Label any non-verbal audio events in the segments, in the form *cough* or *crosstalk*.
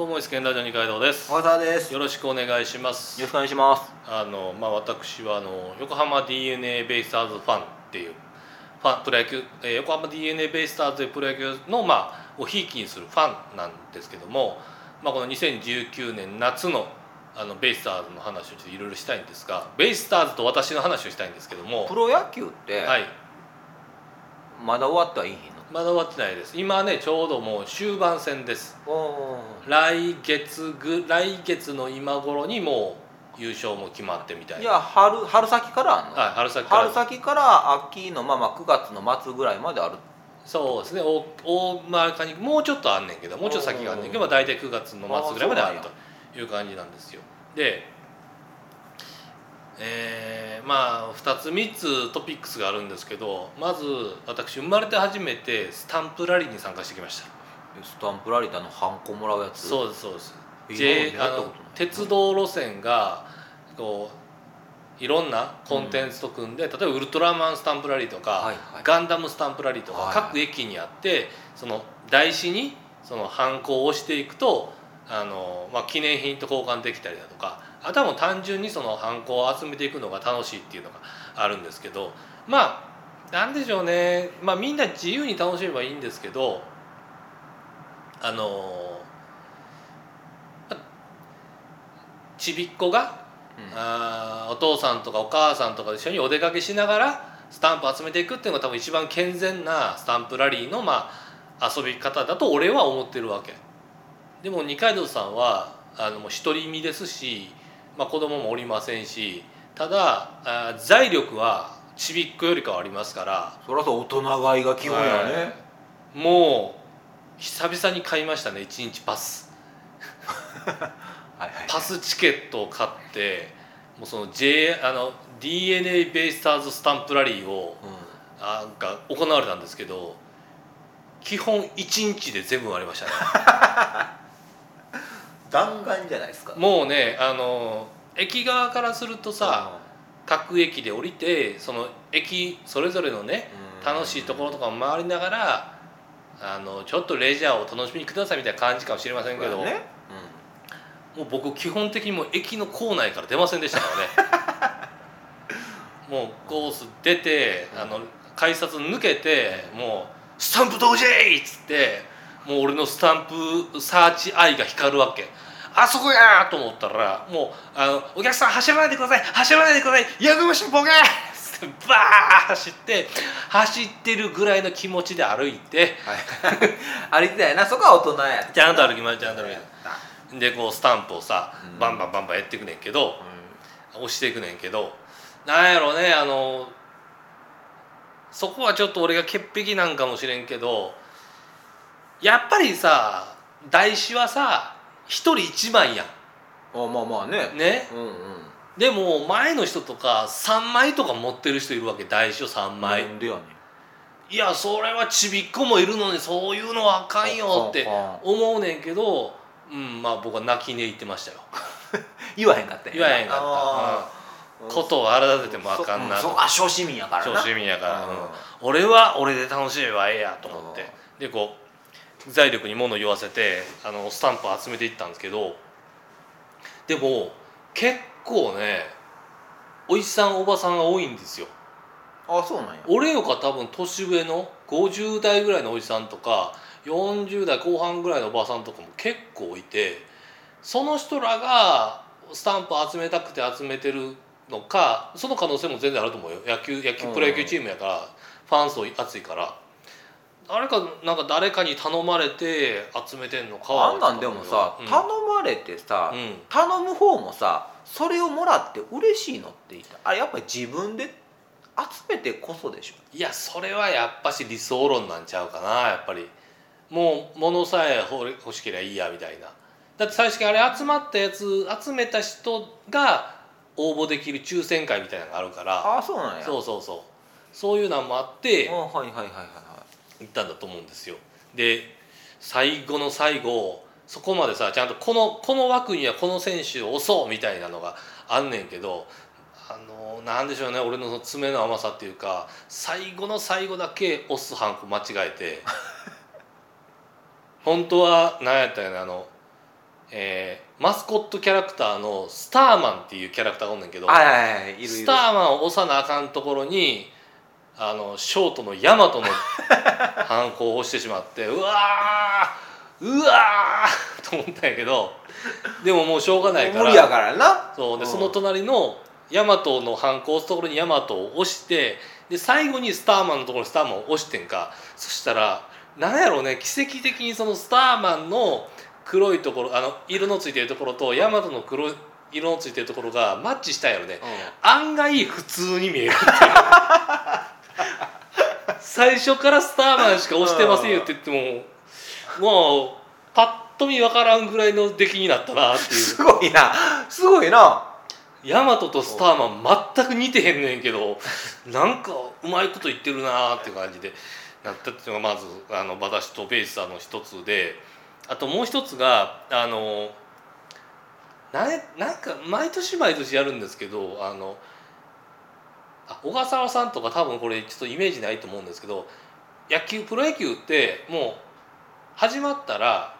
どうも、イスケンラジオ二階堂です。小川です。よよろしくお願いしますろ。しくお願いします。あの、まあ、私はあの横浜 D. N. A. ベイスターズファンっていう。ファンプロ野球、えー横浜 D. N. A. ベイスターズでプロ野球の、まあ、をひいきにするファンなんですけども。まあ、この2019年夏の。あのベイスターズの話をちょっといろいろしたいんですが、ベイスターズと私の話をしたいんですけどもプ。ロ野球って、はい、まだ終わってはいいの？まだ終わってないです。今ね、ちょうどもう終盤戦です。お来月ぐ来月の今頃にもう優勝も決まってみたいいなや春春先からあんの？はい春先から春先から秋のまあまあ9月の末ぐらいまである。そうですね大大まかにもうちょっとあんねんけどもうちょっと先があんねんけどまあ大体9月の末ぐらいまであるという感じなんですよでえーまあ2つ3つトピックスがあるんですけどまず私生まれて初めてスタンプラリーに参加してきました。スタンプラリータのハンコもらうやつ？そうですそうです。J あの鉄道路線がこういろんなコンテンツと組んで、例えばウルトラマンスタンプラリーとか、はいはい。ガンダムスタンプラリーとか、はい。各駅にあってその台紙にそのハンコを押していくとあの、まあ、記念品と交換できたりだとかあとはもう単純にそのハンコを集めていくのが楽しいっていうのがあるんですけどまあなんでしょうね、まあ、みんな自由に楽しめばいいんですけどあのまちびっ子がうん。あーお父さんとかお母さんとかと一緒にお出かけしながらスタンプ集めていくっていうのが多分一番健全なスタンプラリーのまあ遊び方だと俺は思ってるわけ。でも二階堂さんはあのもう独り身ですし、まあ、子供もおりませんしただ財力はちびっ子よりかはありますからそりゃそう大人買いが基本やね。もう久々に買いましたね1日パス *laughs* はいはい。パスチケットを買ってもうその J あの d n a ベイスターズスタンプラリーをうん。なんか行われたんですけど基本1日で全部終わりましたね *laughs* 弾丸じゃないですか。もうねあの駅側からするとさ各駅で降りてその駅それぞれのねうん、楽しいところとかも回りながらあのちょっとレジャーを楽しみにくださいみたいな感じかもしれませんけど、そうやね。もう僕基本的にもう駅の構内から出ませんでしたからねもうコース出てあの改札抜けてもう「スタンプ同時!」っつってもう俺のスタンプサーチアイが光るわけあそこやーと思ったらもうあの「お客さん走らないでください走らないでくださいやめましょうボケ!」っつってバーッ走って走ってるぐらいの気持ちで歩いてはい。*laughs* 歩いてたやな。そこは大人や。ちゃんと歩きましたちゃんと歩きました。でこうスタンプをさうんバンバンバンバンやっていくねんけど、う押していくねんけどなんやろねあのそこはちょっと俺が潔癖なんかもしれんけどやっぱりさ台紙はさ一人一枚やん。あまあまあね。んね？うんうん。でも前の人とか3枚とか持ってる人いるわけ。台紙を3枚、なんでやねん。いやそれはちびっこもいるのにそういうのはあかんよって思うねんけどうんまあ僕は泣き寝入ってましたよ。*laughs* 言わへんかった言わへんかった。ことを荒立ててもあかんなと。あ小市民やからな。小市民やから、うん。うん。俺は俺で楽しめばええやと思って。でこう財力に物を言わせてあのスタンプを集めていったんですけどでも結構ねおじさんおばさんが多いんですよ。あそうなんや。俺よか多分年上の50代ぐらいのおじさんとか40代後半ぐらいのおばさんとかも結構いてその人らがスタンプ集めたくて集めてるのかその可能性も全然あると思うよ。野球野球うんプロ野球チームやからファン層熱いから誰かなんか誰かに頼まれて集めてんのかはあんなんでもさ、うん。頼まれてさ、うん。頼む方もさそれをもらって嬉しいのって言った。あれやっぱり自分で集めてこそでしょ。いやそれはやっぱし理想論なんちゃうかなやっぱり。もう物さえ欲しければいいやみたいな。だって最初にあれ集まったやつ集めた人が応募できる抽選会みたいなのがあるから。ああそうなんや。そうそうそう。そういうのもあって。あはいはいはいはい。は行ったんだと思うんですよ。で最後の最後そこまでさちゃんとこのこの枠にはこの選手を押そうみたいなのがあんねんけどあのなんでしょうね俺の爪の甘さっていうか最後の最後だけ押すハンコ間違えて *laughs* 本当は何やったよねあのえーマスコットキャラクターのスターマンっていうキャラクターがおんねんけどはいスターマンを押さなあかんところにあのショートのヤマトのハンコを押してしまってうわーうわーと思ったんやけどでももうしょうがないから無理やからな。そうでうん。その隣のヤマトのハンコを押すところにヤマトを押してで最後にスターマンのところにスターマンを押してんか。そしたらなんやろうね奇跡的にそのスターマンの黒いところあの色のついてるところとヤマトの黒い色のついてるところがマッチしたんやろね。案外普通に見えるっていう最初からスターマンしか押してませんよって言ってももうパッと見わからんぐらいの出来になったなっていう。すごいな。すごいな。ヤマトとスターマン全く似てへんねんけどなんかうまいこと言ってるなーって感じで。なったっていうのがまずあの私とベースさんの一つであともう一つがあのななんか毎年毎年やるんですけどあのあ小笠原さんとか多分これちょっとイメージないと思うんですけど野球プロ野球ってもう始まったら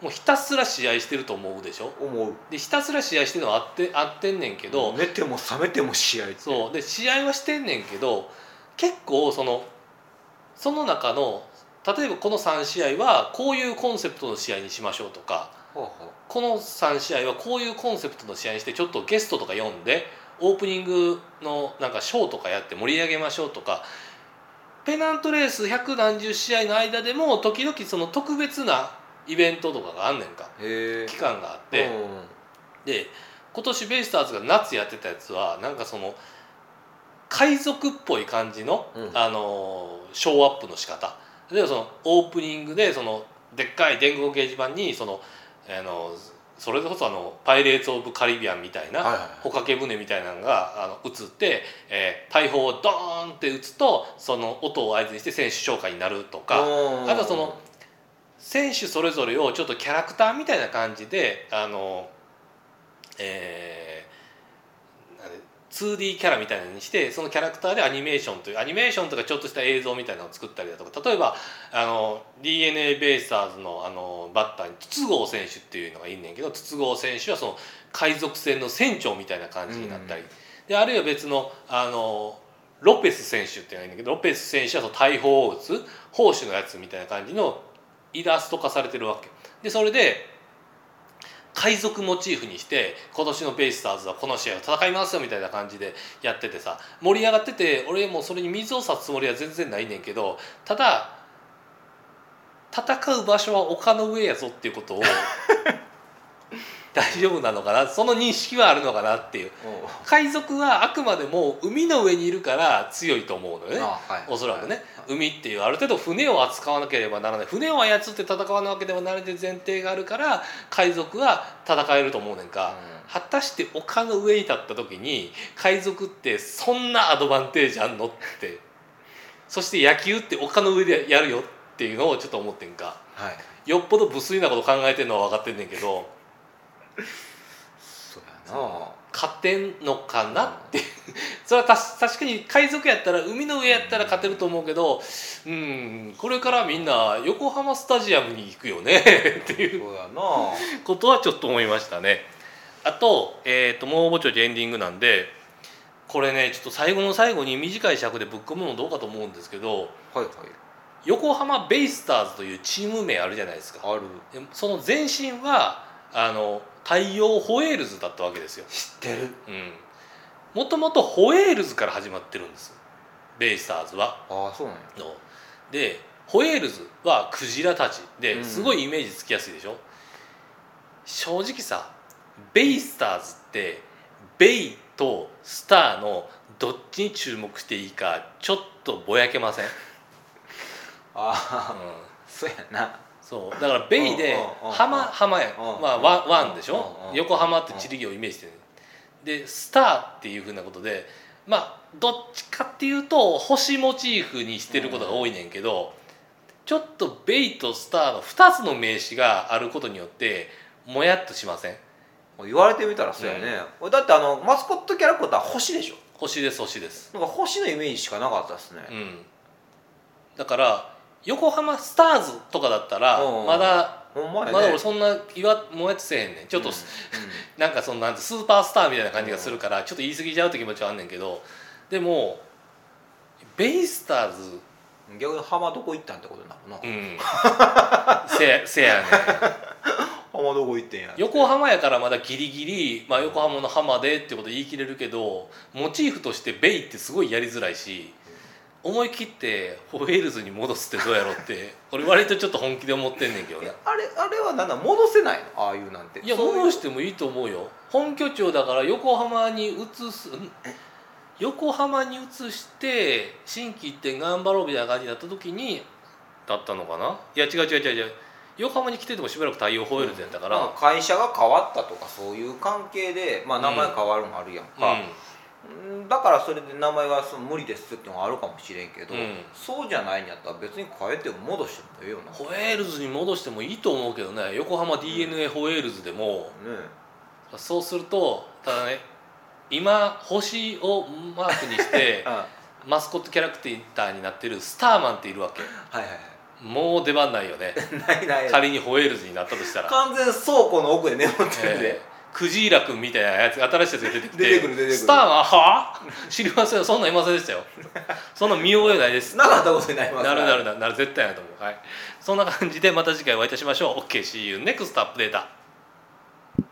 もうひたすら試合してると思うでしょ？思う。でひたすら試合してるのはあってあってんねんけど、寝ても覚めても試合そう。で試合はしてんねんけど結構そのその中の例えばこの3試合はこういうコンセプトの試合にしましょうとかこの3試合はこういうコンセプトの試合にしてちょっとゲストとか呼んでオープニングのなんかショーとかやって盛り上げましょうとかペナントレース百何十試合の間でも時々その特別なイベントとかがあんねんか。期間があって。で今年ベイスターズが夏やってたやつはなんかその海賊っぽい感じの、うん。あのーショーアップの仕方。例えばそのオープニングでそのでっかい電光掲示板にそのあのそれこそあの「パイレーツ・オブ・カリビアン」みたいな、帆掛け船みたいなのがあの映って、えー大砲をドーンって打つとその音を合図にして選手紹介になるとか。あとその選手それぞれをちょっとキャラクターみたいな感じであのえー 2D キャラみたいにしてそのキャラクターでアニメーションというアニメーションとかちょっとした映像みたいなのを作ったりだとか。例えばあの d n a ベイスターズのあのバッターに筒香選手っていうのがいんねんけど筒香選手はその海賊船の船長みたいな感じになったり、であるいは別のあのロペス選手っていうのがいるんだけどロペス選手はその大砲を撃つ砲手のやつみたいな感じのイラスト化されてるわけ。でそれで海賊モチーフにして今年のベイスターズはこの試合を戦いますよみたいな感じでやっててさ盛り上がってて俺もそれに水を差すつもりは全然ないねんけどただ戦う場所は丘の上やぞっていうことを大丈夫なのかな？その認識はあるのかなっていう。海賊はあくまでも海の上にいるから強いと思うのよね。おそらくね。海っていうある程度船を扱わなければならない。船を操って戦わなければならないという前提があるから海賊は戦えると思うねんか、果たして丘の上に立った時に海賊ってそんなアドバンテージあんのって。そして野球って丘の上でやるよっていうのをちょっと思ってんか。はい。よっぽど無粋なこと考えてんのは分かってんねんけどそうやな。勝てんのかなって、それはたし確かに海賊やったら海の上やったら勝てると思うけどうんこれからみんな横浜スタジアムに行くよね。*laughs* っていう。ことはちょっと思いましたね。あと,、えー、ともうぼちょちエンディングなんでこれねちょっと最後の最後に短い尺でぶっ込むのどうかと思うんですけどはいはい。横浜ベイスターズというチーム名あるじゃないですか。ある。でその前身はあの太陽ホエールズだったわけですよ。知ってる。うん、もともとホエールズから始まってるんですベイスターズは。ああそうなんや。の。でホエールズはクジラたち。でうん。すごいイメージつきやすいでしょ、正直さベイスターズってベイとスターのどっちに注目していいかちょっとぼやけません、*laughs* うん、ああそうやなそう。だからベイでうんうんうん浜浜やうんまあワンワンでしょ？うんうん横浜って地理をイメージしてる。でスターっていうふうなことでまあどっちかっていうと星モチーフにしてることが多いねんけどちょっとベイとスターの2つの名詞があることによってもやっとしません？言われてみたらそうやね、だってあのマスコットキャラクター星でしょ？星です星です。なんか星のイメージしかなかったですね、うん。だから横浜スターズとかだったらうん。まだね。まだ俺そんな言わもうやつせえへんねん。ちょっと、うん。なんかそのなんてスーパースターみたいな感じがするからちょっと言い過ぎちゃうって気持ちはあんねんけどでもベイスターズうん逆に浜どこ行ったんってことになるな、うん。せ *laughs* せやねん。浜どこ行ってんや横浜やからまだギリギリ、まあ、横浜の浜でってこと言い切れるけどモチーフとしてベイってすごいやりづらいし思い切ってホエールズに戻すってどうやろうって *laughs* 俺割とちょっと本気で思ってんねんけどね。あれあれはなんだ戻せないの？ああいうなんて。いや戻してもいいと思うよ。本拠地をだから横浜に移すん？横浜に移して新規一点頑張ろうみたいな感じになった時にだったのかな？いや違う違う違う違う。横浜に来ててもしばらく太陽ホエールズやったから、まあ会社が変わったとかそういう関係で、まあ、名前変わるのあるやんか、うんだからそれで名前はその無理ですってのがあるかもしれんけど、うん。そうじゃないんやったら別に変えても戻してもええよなホエールズに戻してもいいと思うけどね。横浜 d n a ホエールズでもね。そうするとただね今星をマークにしてあ *laughs* マスコットキャラクターになってるスターマンっているわけ。はいはいはもう出番ないよね。い *laughs* ないない。仮にホエールズになったとしたら、完全倉庫の奥で眠ってるで、えークジーラ君みたいなやつ新しいやつが出てきて出てくる出てくる。スターはあ知りませんよ。そんなんいませんでしたよ。そんなん見覚えないです。なかったことになります。なるなるなる。なる絶対なると思う。はい。そんな感じでまた次回お会いいたしましょう。OKSee you next アップデータ